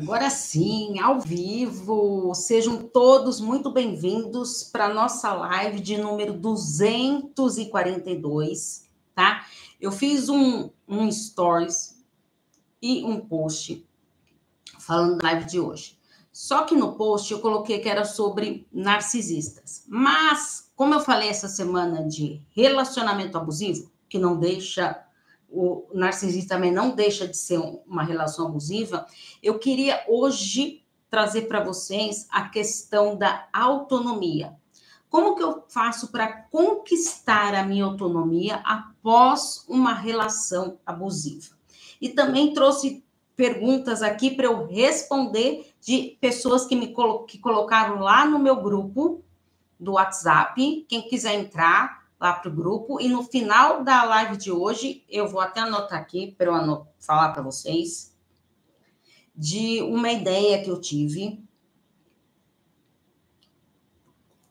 Agora sim, ao vivo. Sejam todos muito bem-vindos para a nossa live de número 242, tá? Eu fiz um, um stories e um post falando da live de hoje. Só que no post eu coloquei que era sobre narcisistas. Mas, como eu falei essa semana de relacionamento abusivo, que não deixa o narcisismo também não deixa de ser uma relação abusiva, eu queria hoje trazer para vocês a questão da autonomia. Como que eu faço para conquistar a minha autonomia após uma relação abusiva? E também trouxe perguntas aqui para eu responder de pessoas que me colo que colocaram lá no meu grupo do WhatsApp. Quem quiser entrar, lá para o grupo. E no final da live de hoje, eu vou até anotar aqui para eu falar para vocês de uma ideia que eu tive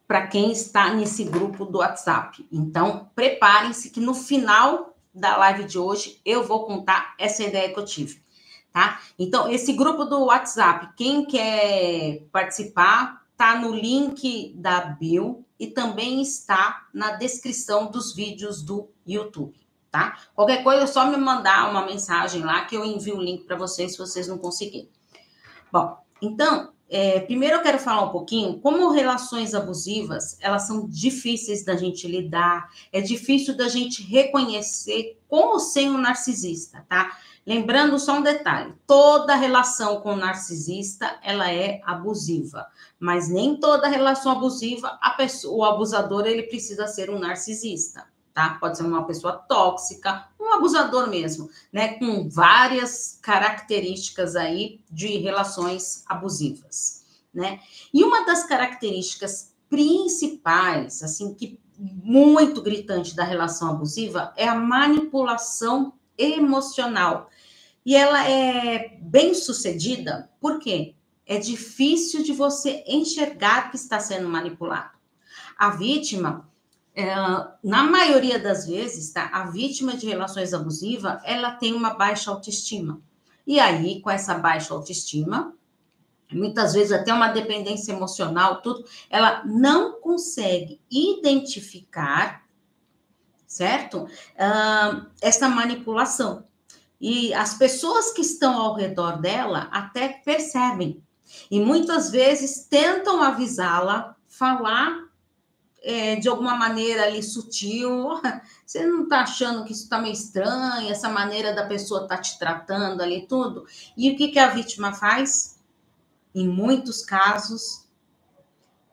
para quem está nesse grupo do WhatsApp. Então, preparem-se que no final da live de hoje eu vou contar essa ideia que eu tive, tá? Então, esse grupo do WhatsApp, quem quer participar, tá no link da bio e também está na descrição dos vídeos do YouTube, tá? Qualquer coisa é só me mandar uma mensagem lá que eu envio o link para vocês se vocês não conseguirem. Bom, então, é, primeiro eu quero falar um pouquinho como relações abusivas, elas são difíceis da gente lidar, é difícil da gente reconhecer como ser um narcisista, tá? Lembrando só um detalhe, toda relação com narcisista, ela é abusiva, mas nem toda relação abusiva, pessoa, o abusador, ele precisa ser um narcisista, tá? Pode ser uma pessoa tóxica, um abusador mesmo, né? Com várias características aí de relações abusivas, né? E uma das características principais, assim, que muito gritante da relação abusiva é a manipulação emocional. E ela é bem sucedida, por quê? É difícil de você enxergar que está sendo manipulado. A vítima, é, na maioria das vezes, tá? A vítima de relações abusivas, ela tem uma baixa autoestima. E aí, com essa baixa autoestima, muitas vezes até uma dependência emocional, tudo, ela não consegue identificar certo? Uh, essa manipulação. E as pessoas que estão ao redor dela até percebem. E muitas vezes tentam avisá-la, falar é, de alguma maneira ali sutil. Você não está achando que isso está meio estranho, essa maneira da pessoa estar tá te tratando ali tudo? E o que, que a vítima faz? Em muitos casos,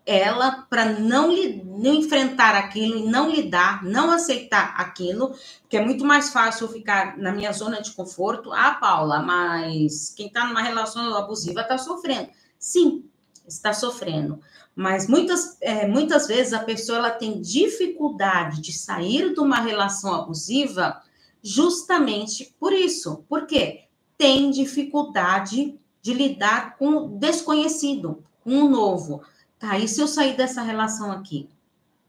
ela para não, não enfrentar aquilo e não lidar, não aceitar aquilo, porque é muito mais fácil ficar na minha zona de conforto. Ah, Paula, mas quem está numa relação abusiva está sofrendo. Sim, está sofrendo. Mas muitas, é, muitas vezes a pessoa ela tem dificuldade de sair de uma relação abusiva justamente por isso. Por quê? Tem dificuldade de lidar com o desconhecido, com o novo Tá, e se eu sair dessa relação aqui?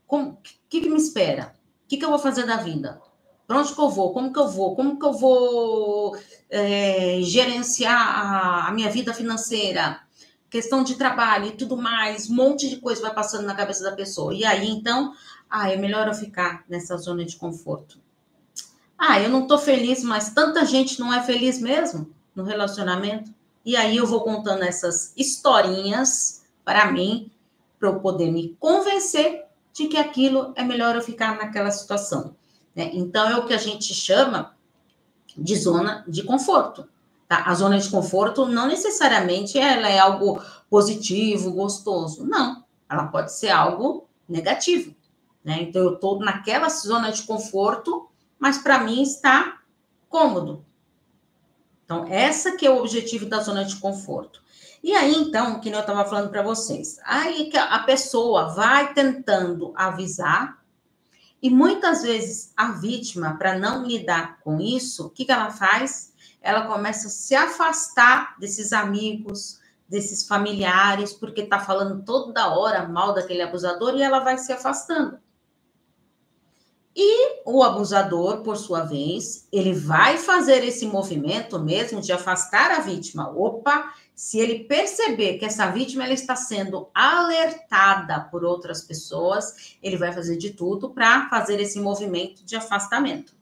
O que, que me espera? O que, que eu vou fazer da vida? Para onde que eu vou? Como que eu vou? Como que eu vou é, gerenciar a, a, minha vida financeira? Questão de trabalho e tudo mais, um monte de coisa vai passando na cabeça da pessoa. E aí, então, ah, é melhor eu ficar nessa zona de conforto. Ah, eu não tô feliz, mas tanta gente não é feliz mesmo no relacionamento. E aí eu vou contando essas historinhas para mim para eu poder me convencer de que aquilo é melhor eu ficar naquela situação. Né? Então, é o que a gente chama de zona de conforto. Tá? A zona de conforto não necessariamente ela é algo positivo, gostoso. Não, ela pode ser algo negativo. Né? Então, eu estou naquela zona de conforto, mas para mim está cômodo. Então, essa que é o objetivo da zona de conforto. E aí, então, que eu estava falando para vocês, aí que a pessoa vai tentando avisar, e muitas vezes a vítima, para não lidar com isso, o que, que ela faz? Ela começa a se afastar desses amigos, desses familiares, porque está falando toda hora mal daquele abusador e ela vai se afastando. E o abusador, por sua vez, ele vai fazer esse movimento mesmo de afastar a vítima. Opa, Se ele perceber que essa vítima ela está sendo alertada por outras pessoas, ele vai fazer de tudo para fazer esse movimento de afastamento,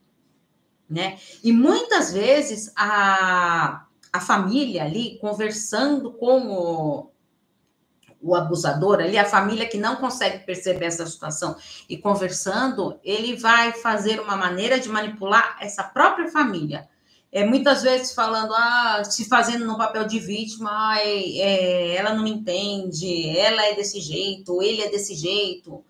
né? E muitas vezes a, a família ali conversando com o, o abusador ali, a família que não consegue perceber essa situação e conversando, ele vai fazer uma maneira de manipular essa própria família. É, muitas vezes falando, ah, se fazendo no papel de vítima, é, ela não me entende, ela é desse jeito, ele é desse jeito.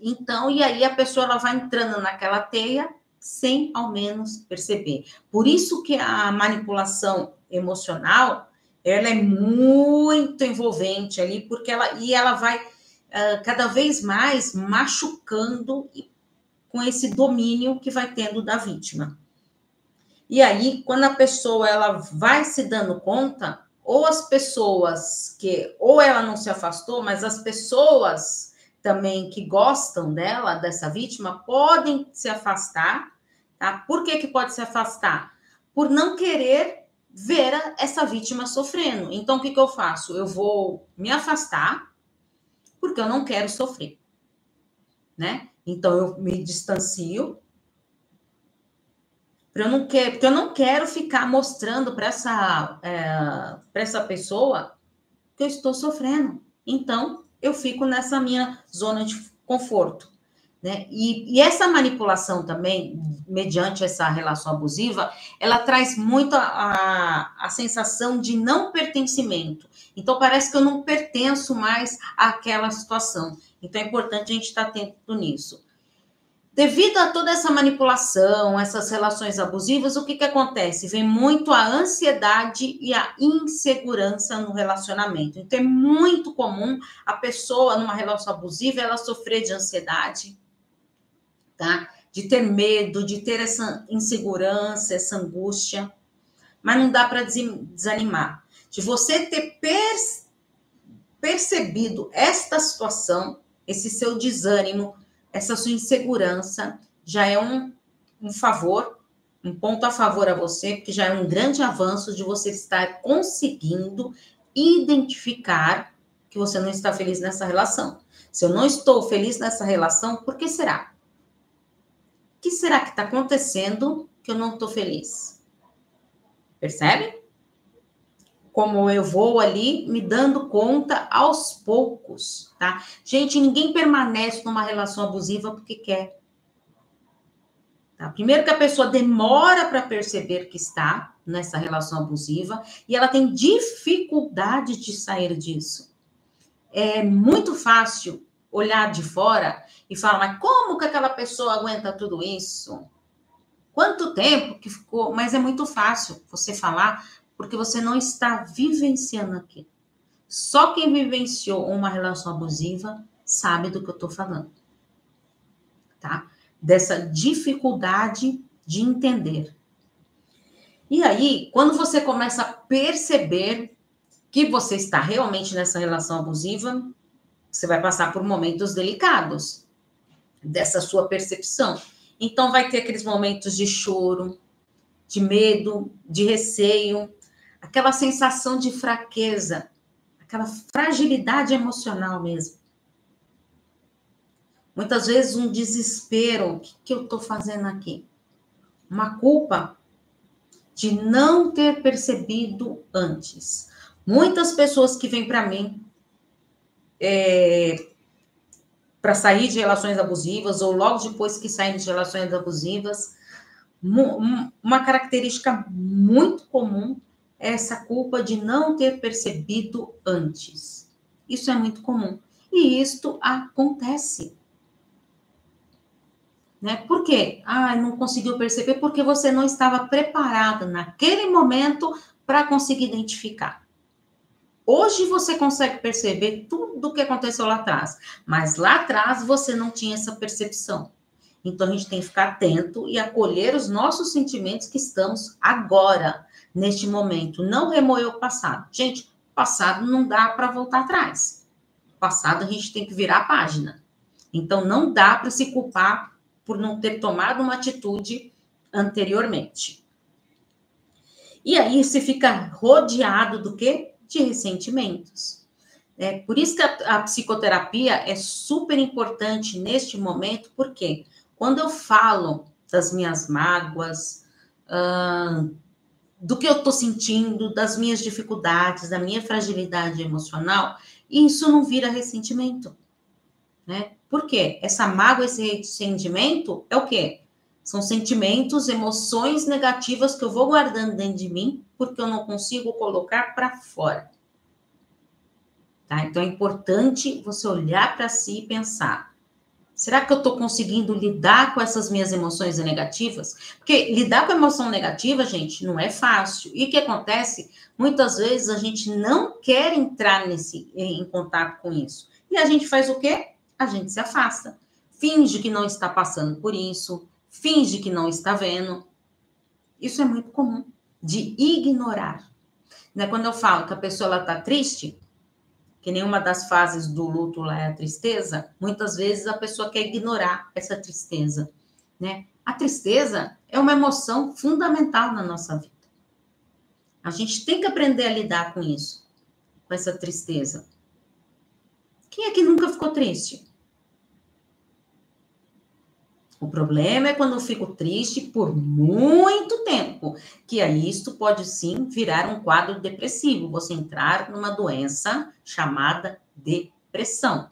Então, e aí a pessoa ela vai entrando naquela teia sem ao menos perceber. Por isso que a manipulação emocional ela é muito envolvente ali, porque ela e ela vai uh, cada vez mais machucando com esse domínio que vai tendo da vítima. E aí, quando a pessoa ela vai se dando conta, ou as pessoas que ou ela não se afastou, mas as pessoas também que gostam dela, dessa vítima, podem se afastar, tá? Por que que pode se afastar? Por não querer ver essa vítima sofrendo. Então, o que, que eu faço? Eu vou me afastar, porque eu não quero sofrer, né? Então, eu me distancio, eu não quero, porque eu não quero ficar mostrando para essa, é, essa pessoa que eu estou sofrendo. Então, eu fico nessa minha zona de conforto. Né? E, e, essa manipulação também, mediante essa relação abusiva, ela traz muito a, a, a, sensação de não pertencimento. Então, parece que eu não pertenço mais àquela situação. Então, é importante a gente estar atento nisso. Devido a toda essa manipulação, essas relações abusivas, o que, que acontece? Vem muito a ansiedade e a insegurança no relacionamento. Então, é muito comum a pessoa, numa relação abusiva, ela sofrer de ansiedade, tá? De ter medo, de ter essa insegurança, essa angústia. Mas não dá para desanimar. De você ter per percebido esta situação, esse seu desânimo, essa sua insegurança, já é um, um favor, um ponto a favor a você, porque já é um grande avanço de você estar conseguindo identificar que você não está feliz nessa relação. Se eu não estou feliz nessa relação, por que será? que será que está acontecendo que eu não estou feliz? Percebe? Como eu vou ali me dando conta aos poucos, tá? Gente, ninguém permanece numa relação abusiva porque quer. Tá? Primeiro que a pessoa demora para perceber que está nessa relação abusiva e ela tem dificuldade de sair disso. É muito fácil olhar de fora e falar, mas como que aquela pessoa aguenta tudo isso? Quanto tempo que ficou? Mas é muito fácil você falar, porque você não está vivenciando aqui. Só quem vivenciou uma relação abusiva sabe do que eu estou falando. Tá? Dessa dificuldade de entender. E aí, quando você começa a perceber que você está realmente nessa relação abusiva, você vai passar por momentos delicados dessa sua percepção. Então, vai ter aqueles momentos de choro, de medo, de receio, aquela sensação de fraqueza, aquela fragilidade emocional mesmo. Muitas vezes um desespero, o que, que eu estou fazendo aqui? Uma culpa de não ter percebido antes. Muitas pessoas que vêm para mim é, para sair de relações abusivas ou logo depois que saem de relações abusivas. Uma característica muito comum essa culpa de não ter percebido antes. Isso é muito comum. E isto acontece. Né? Por quê? Ah, não conseguiu perceber porque você não estava preparado naquele momento para conseguir identificar. Hoje você consegue perceber tudo o que aconteceu lá atrás, mas lá atrás você não tinha essa percepção. Então a gente tem que ficar atento e acolher os nossos sentimentos que estamos agora, neste momento. Não remoer o passado. Gente, passado não dá para voltar atrás. Passado a gente tem que virar a página. Então não dá para se culpar por não ter tomado uma atitude anteriormente. E aí você fica rodeado do quê? de ressentimentos. É, por isso que a, a psicoterapia é super importante neste momento, porque quando eu falo das minhas mágoas, do que eu estou sentindo, das minhas dificuldades, da minha fragilidade emocional, isso não vira ressentimento, né? Por quê? Essa mágoa, esse ressentimento é o quê? São sentimentos, emoções negativas que eu vou guardando dentro de mim porque eu não consigo colocar para fora. Tá? Então é importante você olhar para si e pensar: Será que eu estou conseguindo lidar com essas minhas emoções negativas? Porque lidar com emoção negativa, gente, não é fácil. E o que acontece? Muitas vezes a gente não quer entrar nesse, em contato com isso. E a gente faz o quê? A gente se afasta. Finge que não está passando por isso, finge que não está vendo. Isso é muito comum, de ignorar. Né? Quando eu falo que a pessoa está triste, que nenhuma das fases do luto lá é a tristeza, muitas vezes a pessoa quer ignorar essa tristeza, né? A tristeza é uma emoção fundamental na nossa vida. A gente tem que aprender a lidar com isso, com essa tristeza. Quem é que nunca ficou triste? O problema é quando eu fico triste por muito tempo, que aí isto pode sim virar um quadro depressivo, você entrar numa doença chamada depressão.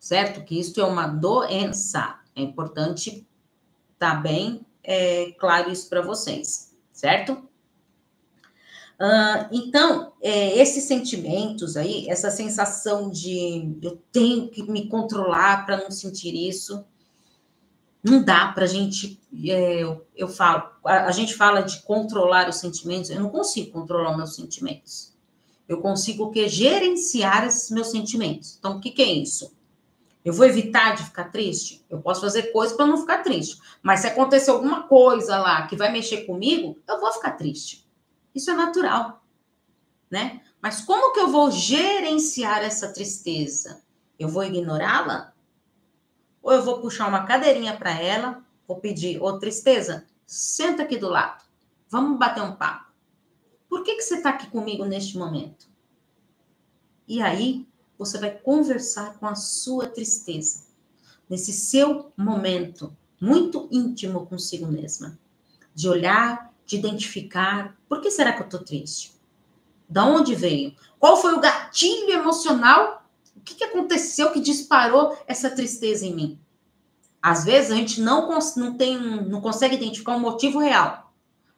Certo? Que isto é uma doença. É importante tá bem é, claro isso para vocês, certo? Uh, então, é, esses sentimentos aí, essa sensação de eu tenho que me controlar para não sentir isso, não dá para a gente, é, eu, eu, falo, a, a, gente fala de controlar os sentimentos, eu não consigo controlar meus sentimentos. Eu consigo o que? Gerenciar esses meus sentimentos. Então, o que, que é isso? Eu vou evitar de ficar triste? Eu posso fazer coisas para não ficar triste. Mas se acontecer alguma coisa lá que vai mexer comigo, eu vou ficar triste. Isso é natural, né? Mas como que eu vou gerenciar essa tristeza? Eu vou ignorá-la? Ou eu vou puxar uma cadeirinha para ela, vou pedir, ô tristeza, senta aqui do lado, vamos bater um papo. Por que, que você está aqui comigo neste momento? E aí, você vai conversar com a sua tristeza, nesse seu momento muito íntimo consigo mesma, de olhar, de identificar, por que será que eu estou triste? Da onde veio? Qual foi o gatilho emocional que, que aconteceu que disparou essa tristeza em mim? Às vezes a gente não, não, tem, não consegue identificar um motivo real.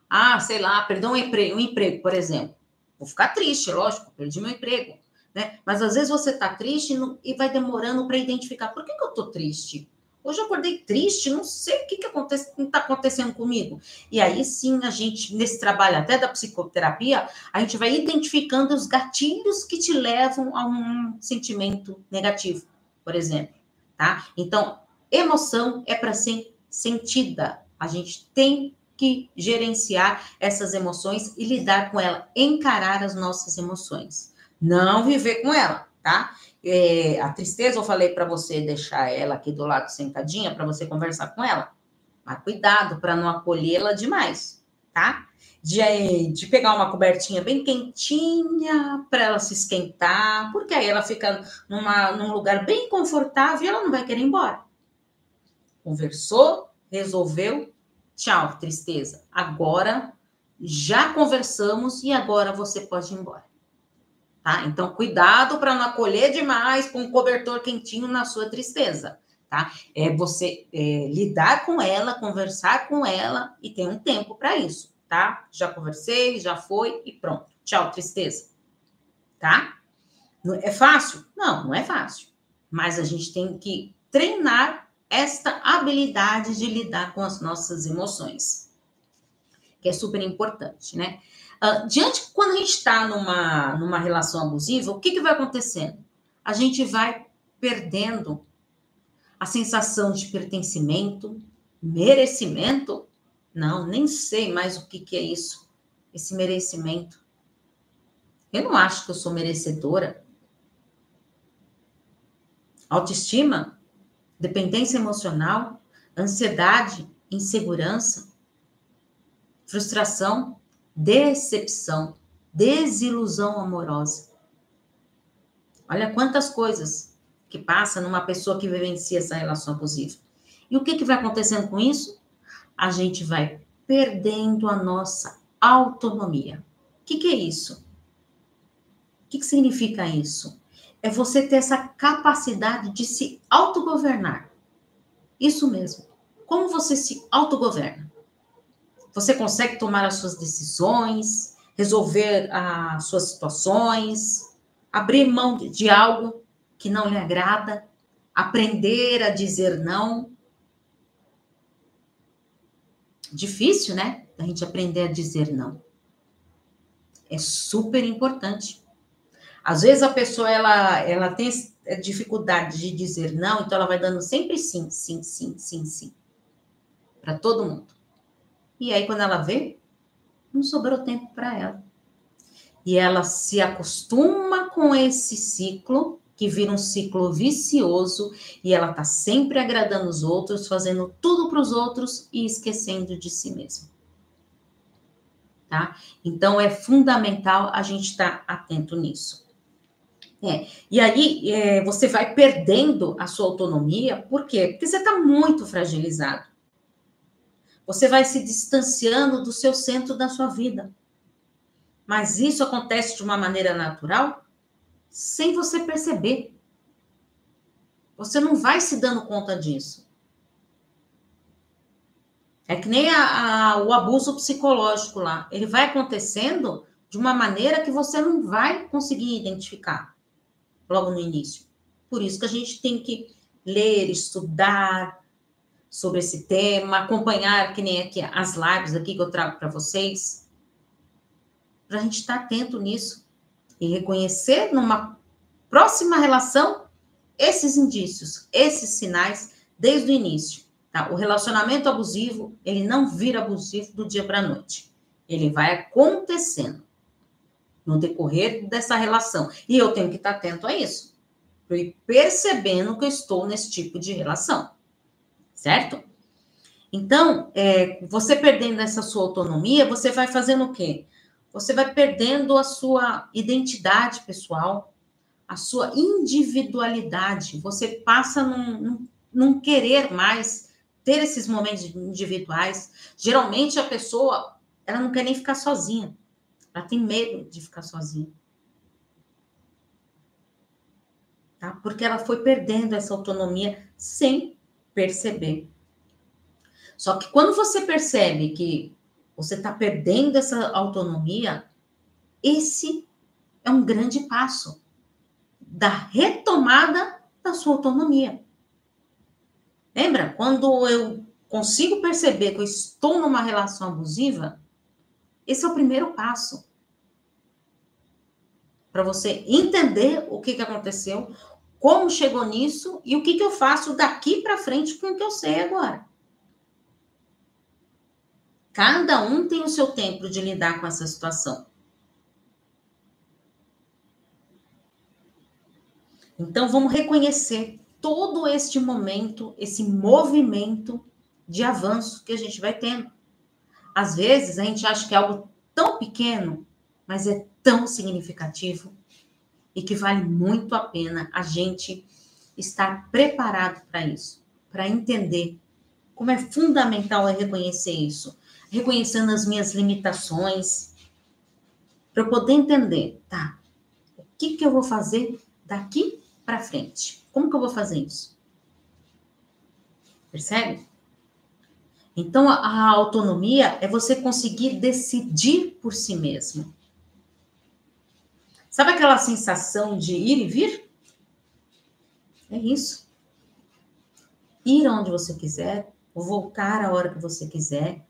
Ah, sei lá, perdeu um emprego, um emprego, por exemplo. Vou ficar triste, lógico, perdi meu emprego. Né? Mas às vezes você está triste e vai demorando para identificar. Por que, que eu estou triste? Hoje eu acordei triste, não sei o que, que acontece, está acontecendo comigo. E aí sim, a gente, nesse trabalho até da psicoterapia, a gente vai identificando os gatilhos que te levam a um sentimento negativo, por exemplo. Tá? Então, emoção é para ser sentida. A gente tem que gerenciar essas emoções e lidar com ela, encarar as nossas emoções. Não viver com ela, tá? É, a tristeza, eu falei para você deixar ela aqui do lado sentadinha para você conversar com ela. Mas cuidado para não acolhê-la demais, tá? De, de pegar uma cobertinha bem quentinha para ela se esquentar, porque aí ela fica numa, num lugar bem confortável e ela não vai querer ir embora. Conversou, resolveu, tchau, tristeza. Agora já conversamos e agora você pode ir embora. Tá? Então, cuidado para não acolher demais com um cobertor quentinho na sua tristeza, tá? É você é, lidar com ela, conversar com ela e ter um tempo para isso, tá? Já conversei, já foi e pronto. Tchau, tristeza. Tá? É fácil? Não, não é fácil. Mas a gente tem que treinar esta habilidade de lidar com as nossas emoções, que é super importante, né? Uh, diante, quando a gente está numa, numa relação abusiva, o que, que vai acontecendo? A gente vai perdendo a sensação de pertencimento, merecimento. Não, nem sei mais o que, que é isso, esse merecimento. Eu não acho que eu sou merecedora. Autoestima, dependência emocional, ansiedade, insegurança, frustração, decepção. desilusão amorosa. Olha quantas coisas que passa numa pessoa que vivencia essa relação abusiva. E o que, que vai acontecendo com isso? A gente vai perdendo a nossa autonomia. O que, que é isso? O que, que significa isso? É você ter essa capacidade de se autogovernar. Isso mesmo. Como você se autogoverna? Você consegue tomar as suas decisões, resolver as suas situações, abrir mão de algo que não lhe agrada, aprender a dizer não. Difícil, né? A gente aprender a dizer não. É super importante. Às vezes a pessoa ela, ela tem dificuldade de dizer não, então ela vai dando sempre sim, sim, sim, sim, sim. Para todo mundo. E aí quando ela vê, não sobrou tempo para ela. E ela se acostuma com esse ciclo que vira um ciclo vicioso e ela está sempre agradando os outros, fazendo tudo para os outros e esquecendo de si mesma. Tá? Então é fundamental a gente estar tá atento nisso. É. E aí é, você vai perdendo a sua autonomia, por quê? Porque você está muito fragilizado. Você vai se distanciando do seu centro da sua vida. Mas isso acontece de uma maneira natural? sem você perceber. Você não vai se dando conta disso. É que nem a, a, o abuso psicológico lá. Ele vai acontecendo de uma maneira que você não vai conseguir identificar logo no início. Por isso que a gente tem que ler, estudar sobre esse tema, acompanhar, que nem aqui as lives aqui que eu trago para vocês, para a gente estar tá atento nisso e reconhecer numa próxima relação esses indícios, esses sinais desde o início. Tá? O relacionamento abusivo, ele não vira abusivo do dia para a noite. Ele vai acontecendo no decorrer dessa relação. E eu tenho que estar atento a isso. Percebendo que eu estou nesse tipo de relação. Certo? Então, é, você perdendo essa sua autonomia, você vai fazendo o quê? você vai perdendo a sua identidade pessoal, a sua individualidade. Você passa num, num, num querer mais ter esses momentos individuais. Geralmente a pessoa, ela não quer nem ficar sozinha. Ela tem medo de ficar sozinha. Tá? Porque ela foi perdendo essa autonomia sem perceber. Só que quando você percebe que você está perdendo essa autonomia, esse é um grande passo da retomada da sua autonomia. Lembra? Quando eu consigo perceber que eu estou numa relação abusiva, esse é o primeiro passo. Para você entender o que, que aconteceu, como chegou nisso e o que, que eu faço daqui para frente com o que eu sei agora. Cada um tem o seu tempo de lidar com essa situação. Então, vamos reconhecer todo este momento, esse movimento de avanço que a gente vai tendo. Às vezes, a gente acha que é algo tão pequeno, mas é tão significativo e que vale muito a pena a gente estar preparado para isso, para entender como é fundamental reconhecer isso reconhecendo as minhas limitações, para eu poder entender, tá? O que, que eu vou fazer daqui para frente? Como que eu vou fazer isso? Percebe? Então, a autonomia é você conseguir decidir por si mesmo. Sabe aquela sensação de ir e vir? É isso. Ir aonde você quiser, voltar a hora que você quiser,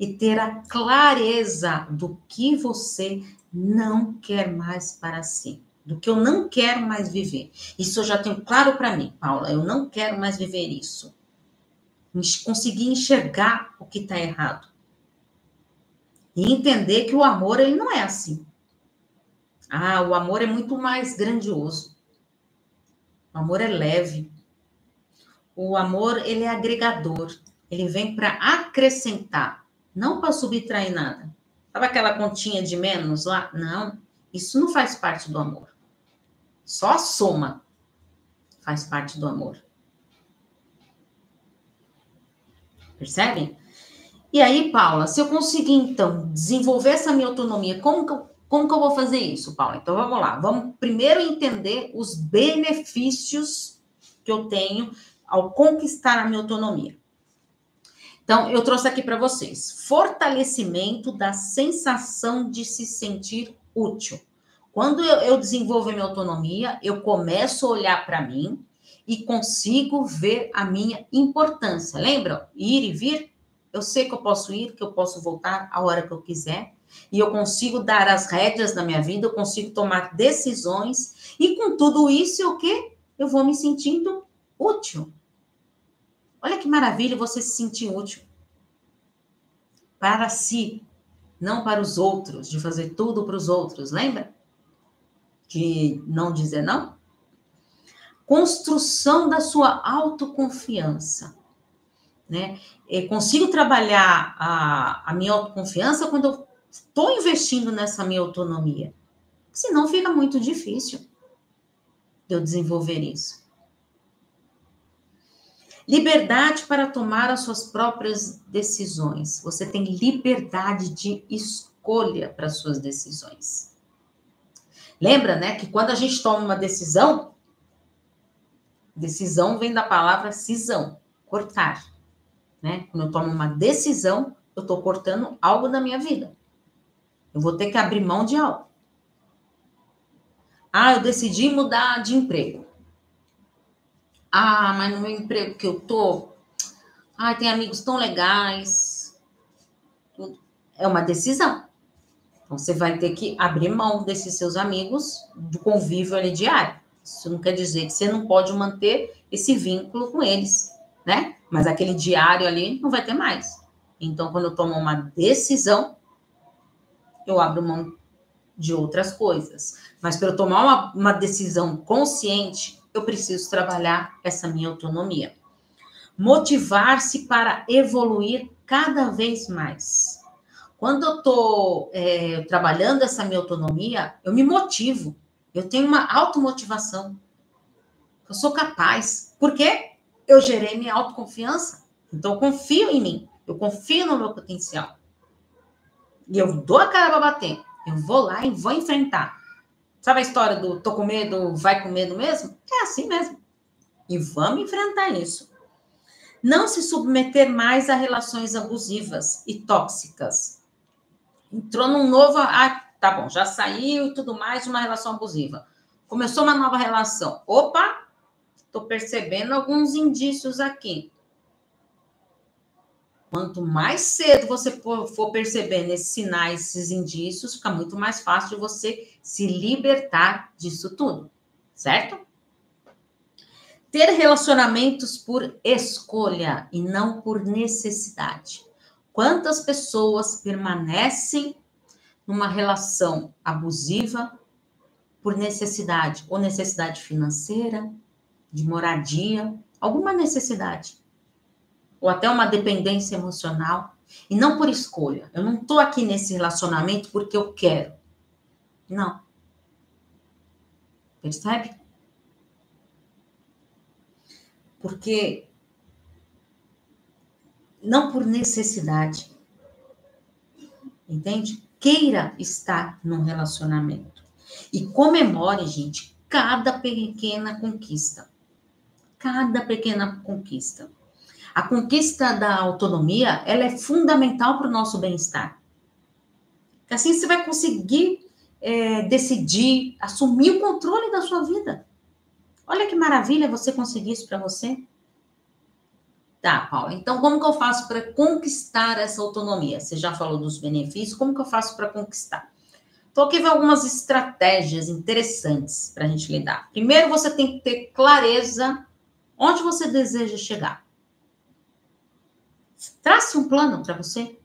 e ter a clareza do que você não quer mais para si, do que eu não quero mais viver. Isso eu já tenho claro para mim, Paula, eu não quero mais viver isso. Conseguir enxergar o que está errado. E entender que o amor ele não é assim. Ah, o amor é muito mais grandioso. O amor é leve. O amor ele é agregador. Ele vem para acrescentar não para subtrair nada. Sabe aquela continha de menos lá? Não, isso não faz parte do amor. Só a soma faz parte do amor. Percebem? E aí, Paula, se eu conseguir, então, desenvolver essa minha autonomia, como que eu, como que eu vou fazer isso, Paula? Então, vamos lá. Vamos primeiro entender os benefícios que eu tenho ao conquistar a minha autonomia. Então, eu trouxe aqui para vocês: fortalecimento da sensação de se sentir útil. Quando eu, eu desenvolvo a minha autonomia, eu começo a olhar para mim e consigo ver a minha importância. Lembram? Ir e vir? Eu sei que eu posso ir, que eu posso voltar a hora que eu quiser. E eu consigo dar as rédeas da minha vida, eu consigo tomar decisões. E com tudo isso, o quê? Eu vou me sentindo útil. Olha que maravilha você se sentir útil. Para si, não para os outros, de fazer tudo para os outros, lembra? De não dizer não? construção da sua autoconfiança. Né? Eu consigo trabalhar a, a minha autoconfiança quando eu estou investindo nessa minha autonomia. Senão fica muito difícil de eu desenvolver isso. Liberdade para tomar as suas próprias decisões. Você tem liberdade de escolha para as suas decisões. Lembra, né, que quando a gente toma uma decisão, Decisão vem da palavra cisão, cortar. Né? Quando eu tomo uma decisão, eu estou cortando algo da minha vida. Eu vou ter que abrir mão de algo. Ah, eu decidi mudar de emprego. Ah, mas no meu emprego que eu tô, ah, tem amigos tão legais. É uma decisão. Então você vai ter que abrir mão desses seus amigos do convívio ali diário. Isso não quer dizer que você não pode manter esse vínculo com eles, né? Mas aquele diário ali não vai ter mais. Então, quando eu tomo uma decisão, eu abro mão de outras coisas. Mas para eu tomar uma, uma decisão consciente, eu preciso trabalhar essa minha autonomia. Motivar-se para evoluir cada vez mais. Quando eu estou é, trabalhando essa minha autonomia, eu me motivo. Eu tenho uma automotivação. Eu sou capaz. Por quê? Eu gerei minha autoconfiança. Então, eu confio em mim. Eu confio no meu potencial. E eu dou a cara para bater. Eu vou lá e vou enfrentar. Sabe a história do tô com medo, vai com medo mesmo? É assim mesmo. E vamos enfrentar isso. Não se submeter mais a relações abusivas e tóxicas. Entrou num novo. Ah, Tá bom, já saiu e tudo mais de uma relação abusiva. Começou uma nova relação. Opa, estou percebendo alguns indícios aqui. Quanto mais cedo você for percebendo esses sinais, esses indícios, fica muito mais fácil você se libertar disso tudo, certo? Ter relacionamentos por escolha e não por necessidade. Quantas pessoas permanecem numa relação abusiva por necessidade, ou necessidade financeira, de moradia, alguma necessidade, ou até uma dependência emocional, e não por escolha. Eu não estou aqui nesse relacionamento porque eu quero. Não. Percebe? Porque não por necessidade. Entende? queira estar num relacionamento. E comemore, gente, cada pequena conquista. Cada pequena conquista. A conquista da autonomia, ela é fundamental para o nosso bem-estar. Assim você vai conseguir é, decidir, assumir o controle da sua vida. Olha que maravilha você conseguir isso para você. Tá, Paula. Então, como que eu faço para conquistar essa autonomia? Você já falou dos benefícios, como que eu faço para conquistar? Então, aqui vem algumas estratégias interessantes para a gente lidar. Primeiro, você tem que ter clareza onde você deseja chegar. Trace um plano para você.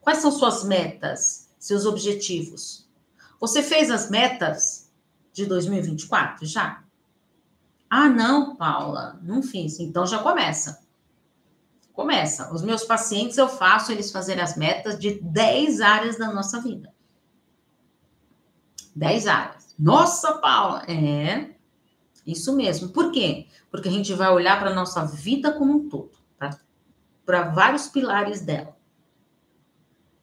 Quais são suas metas, seus objetivos? Você fez as metas de 2024 já? Ah, não, Paula, não fiz. Então já começa. Começa. Os meus pacientes, eu faço eles fazerem as metas de 10 áreas da nossa vida. 10 áreas. Nossa, Paula! É, isso mesmo. Por quê? Porque a gente vai olhar para a nossa vida como um todo, para vários pilares dela.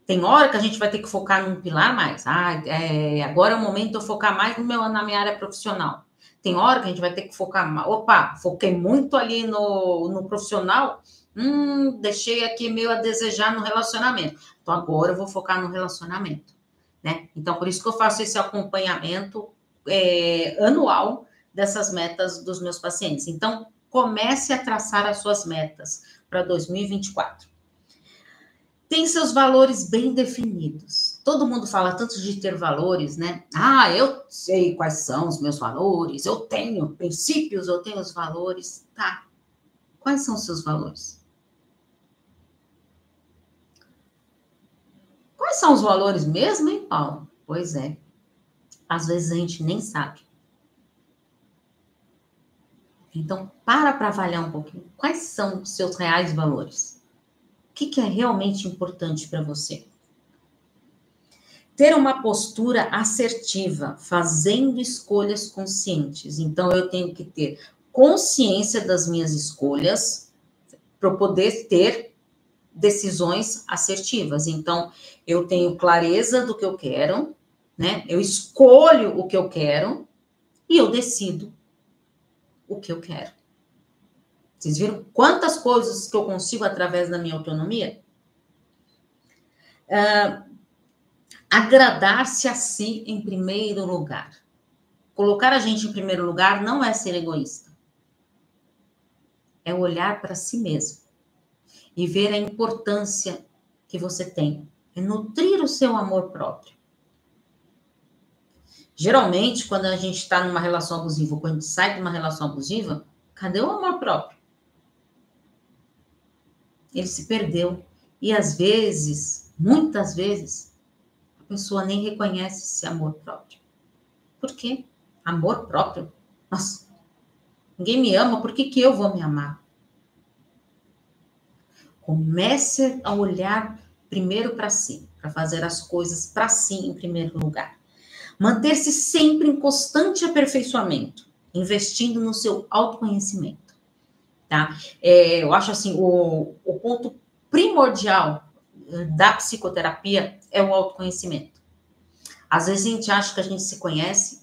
Tem hora que a gente vai ter que focar num pilar mais. Ah, é, agora é o momento de eu focar mais no meu, na minha área profissional. Tem hora que a gente vai ter que focar mais. Opa, foquei muito ali no, no profissional. Hum, deixei aqui meio a desejar no relacionamento. Então agora eu vou focar no relacionamento. Né? Então, por isso que eu faço esse acompanhamento é, anual dessas metas dos meus pacientes. Então, comece a traçar as suas metas para 2024. Tem seus valores bem definidos. Todo mundo fala tanto de ter valores, né? Ah, eu sei quais são os meus valores, eu tenho princípios, eu tenho os valores. Tá. Quais são os seus valores? Quais são os valores mesmo, hein, Paulo? Pois é. Às vezes a gente nem sabe. Então, para para avaliar um pouquinho. Quais são os seus reais valores? O que, que é realmente importante para você? Ter uma postura assertiva, fazendo escolhas conscientes. Então, eu tenho que ter consciência das minhas escolhas para poder ter decisões assertivas. Então, eu tenho clareza do que eu quero, né? Eu escolho o que eu quero e eu decido o que eu quero. Vocês viram quantas coisas que eu consigo através da minha autonomia? Uh, Agradar-se a si em primeiro lugar. Colocar a gente em primeiro lugar não é ser egoísta. É olhar para si mesmo e ver a importância que você tem. É nutrir o seu amor próprio. Geralmente, quando a gente está numa relação abusiva, quando a gente sai de uma relação abusiva, cadê o amor próprio? Ele se perdeu. E às vezes, muitas vezes, a pessoa nem reconhece esse amor próprio. Por quê? Amor próprio? Nossa, ninguém me ama, por que, que eu vou me amar? Comece a olhar primeiro para si, para fazer as coisas para si em primeiro lugar. Manter-se sempre em constante aperfeiçoamento, investindo no seu autoconhecimento. Tá? É, eu acho assim, o, o ponto primordial eh, da psicoterapia é o autoconhecimento. Às vezes a gente acha que a gente se conhece,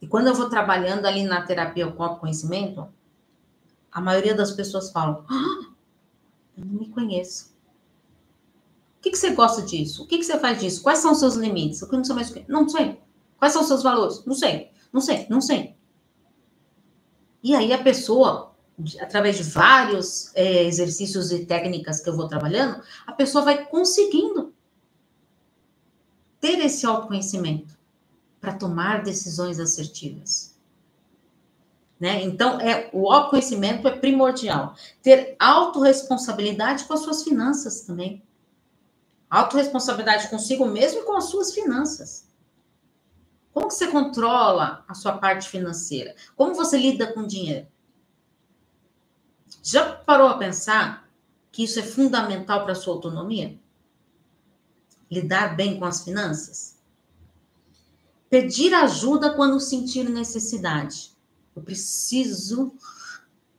e quando eu vou trabalhando ali na terapia com autoconhecimento, a maioria das pessoas falam: ah, eu não me conheço que, que você gosta disso? O que, que você faz disso? Quais são os seus limites? O que não sei mais Não sei. Quais são os seus valores? Não sei. Não sei, não sei. E aí a pessoa, através de vários é, exercícios e técnicas que eu vou trabalhando, a pessoa vai conseguindo ter esse autoconhecimento para tomar decisões assertivas. Né? Então, é, o autoconhecimento é primordial. Ter autorresponsabilidade com as suas finanças também. Autoresponsabilidade consigo mesmo e com as suas finanças. Como que você controla a sua parte financeira? Como você lida com dinheiro? Já parou a pensar que isso é fundamental para a sua autonomia? Lidar bem com as finanças? Pedir ajuda quando sentir necessidade. Eu preciso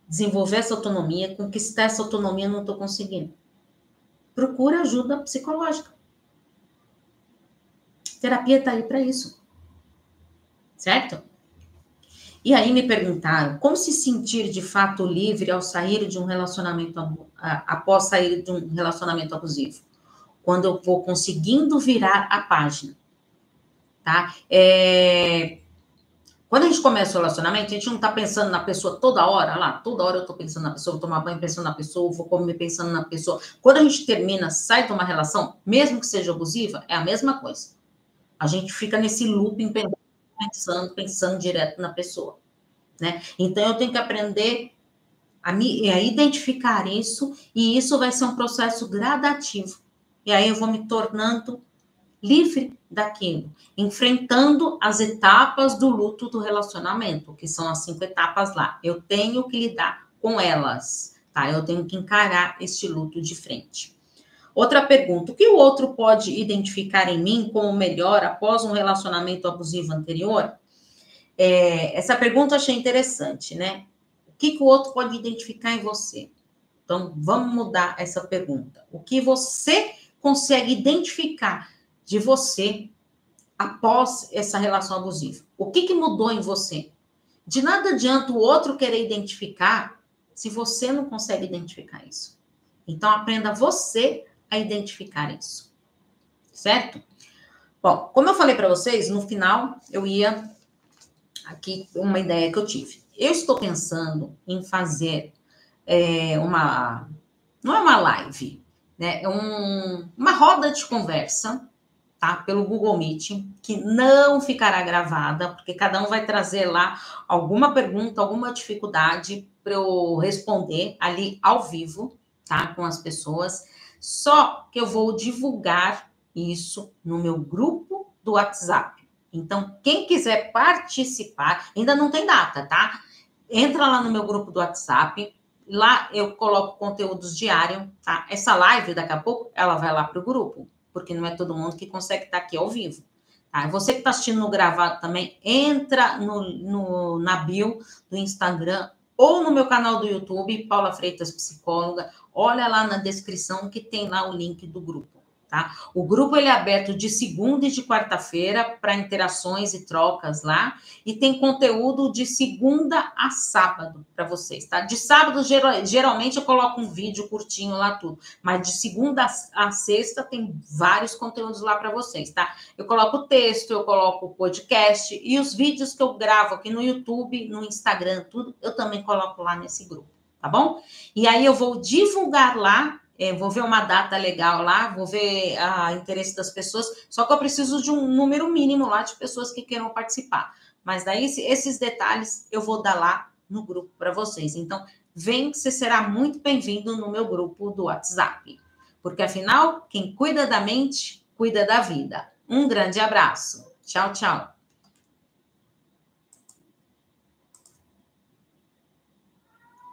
desenvolver essa autonomia, conquistar essa autonomia, não estou conseguindo procura ajuda psicológica. Terapia está aí para isso. Certo? E aí me perguntaram como se sentir de fato livre ao sair de um relacionamento após sair de um relacionamento abusivo, quando eu vou conseguindo virar a página, tá? É, quando a gente começa o relacionamento, a gente não tá pensando na pessoa toda hora, lá, toda hora eu tô pensando na pessoa, vou tomar banho pensando na pessoa, vou comer pensando na pessoa. Quando a gente termina, sai de uma relação, mesmo que seja abusiva, é a mesma coisa. A gente fica nesse looping pensando, pensando direto na pessoa, né? Então eu tenho que aprender a, me, a identificar isso, e isso vai ser um processo gradativo. E aí eu vou me tornando livre daquilo, enfrentando as etapas do luto do relacionamento, que são as cinco etapas lá. Eu tenho que lidar com elas, tá? Eu tenho que encarar este luto de frente. Outra pergunta: o que o outro pode identificar em mim como melhor após um relacionamento abusivo anterior? É, essa pergunta eu achei interessante, né? O que, que o outro pode identificar em você? Então, vamos mudar essa pergunta. O que você consegue identificar de você após essa relação abusiva? O que, que mudou em você? De nada adianta o outro querer identificar se você não consegue identificar isso. Então, aprenda você a identificar isso. Certo? Bom, como eu falei para vocês, no final eu ia aqui uma ideia que eu tive. Eu estou pensando em fazer é, uma não é uma live, né? É um, uma roda de conversa tá? Pelo Google Meet, que não ficará gravada, porque cada um vai trazer lá alguma pergunta, alguma dificuldade para eu responder ali ao vivo, tá? Com as pessoas. Só que eu vou divulgar isso no meu grupo do WhatsApp. Então, quem quiser participar, ainda não tem data, tá? Entra lá no meu grupo do WhatsApp. Lá eu coloco conteúdos diários, tá? Essa live, daqui a pouco, ela vai lá para o grupo porque não é todo mundo que consegue estar aqui ao vivo. Tá? Você que está assistindo no gravado também, entra no, no, na bio do Instagram ou no meu canal do YouTube, Paula Freitas Psicóloga. Olha lá na descrição que tem lá o link do grupo tá? O grupo ele é aberto de segunda e de quarta-feira para interações e trocas lá e tem conteúdo de segunda a sábado para vocês, tá? De sábado geral, geralmente eu coloco um vídeo curtinho lá tudo, mas de segunda a sexta tem vários conteúdos lá para vocês, tá? Eu coloco texto, eu coloco podcast e os vídeos que eu gravo aqui no YouTube, no Instagram, tudo, eu também coloco lá nesse grupo, tá bom? E aí eu vou divulgar lá é, vou ver uma data legal lá, vou ver a interesse das pessoas, só que eu preciso de um número mínimo lá de pessoas que queiram participar. Mas daí esses detalhes eu vou dar lá no grupo para vocês. Então, vem você será muito bem-vindo no meu grupo do WhatsApp. Porque afinal, quem cuida da mente, cuida da vida. Um grande abraço. Tchau, tchau.